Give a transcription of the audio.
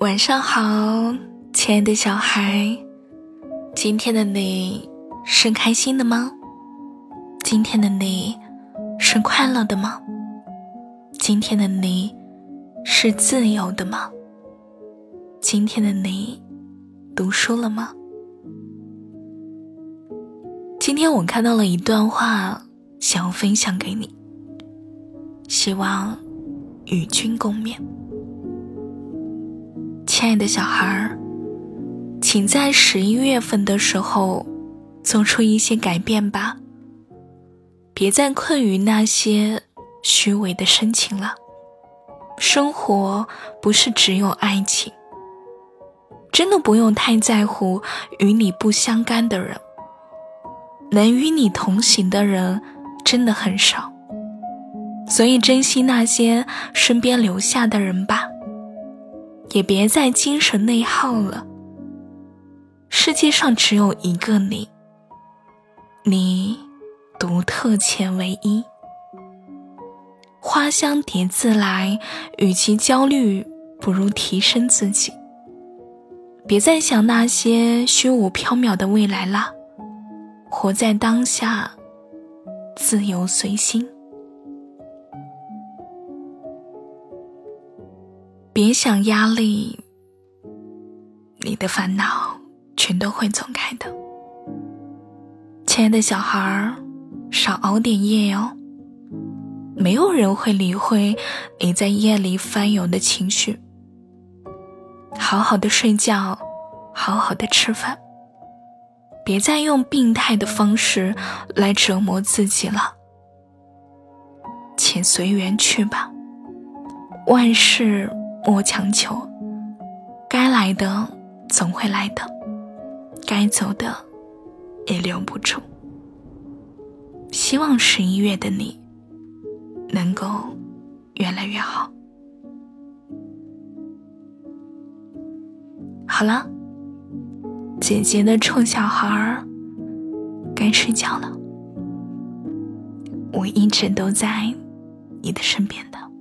晚上好，亲爱的小孩，今天的你是开心的吗？今天的你是快乐的吗？今天的你是自由的吗？今天的你读书了吗？今天我看到了一段话，想要分享给你，希望与君共勉。亲爱的小孩儿，请在十一月份的时候做出一些改变吧。别再困于那些虚伪的深情了。生活不是只有爱情，真的不用太在乎与你不相干的人。能与你同行的人真的很少，所以珍惜那些身边留下的人吧。也别再精神内耗了。世界上只有一个你，你独特且唯一。花香蝶自来，与其焦虑，不如提升自己。别再想那些虚无缥缈的未来了，活在当下，自由随心。别想压力，你的烦恼全都会走开的。亲爱的小孩儿，少熬点夜哦。没有人会理会你在夜里翻涌的情绪。好好的睡觉，好好的吃饭。别再用病态的方式来折磨自己了，且随缘去吧。万事。莫强求，该来的总会来的，该走的也留不住。希望十一月的你能够越来越好。好了，姐姐的臭小孩儿该睡觉了。我一直都在你的身边的。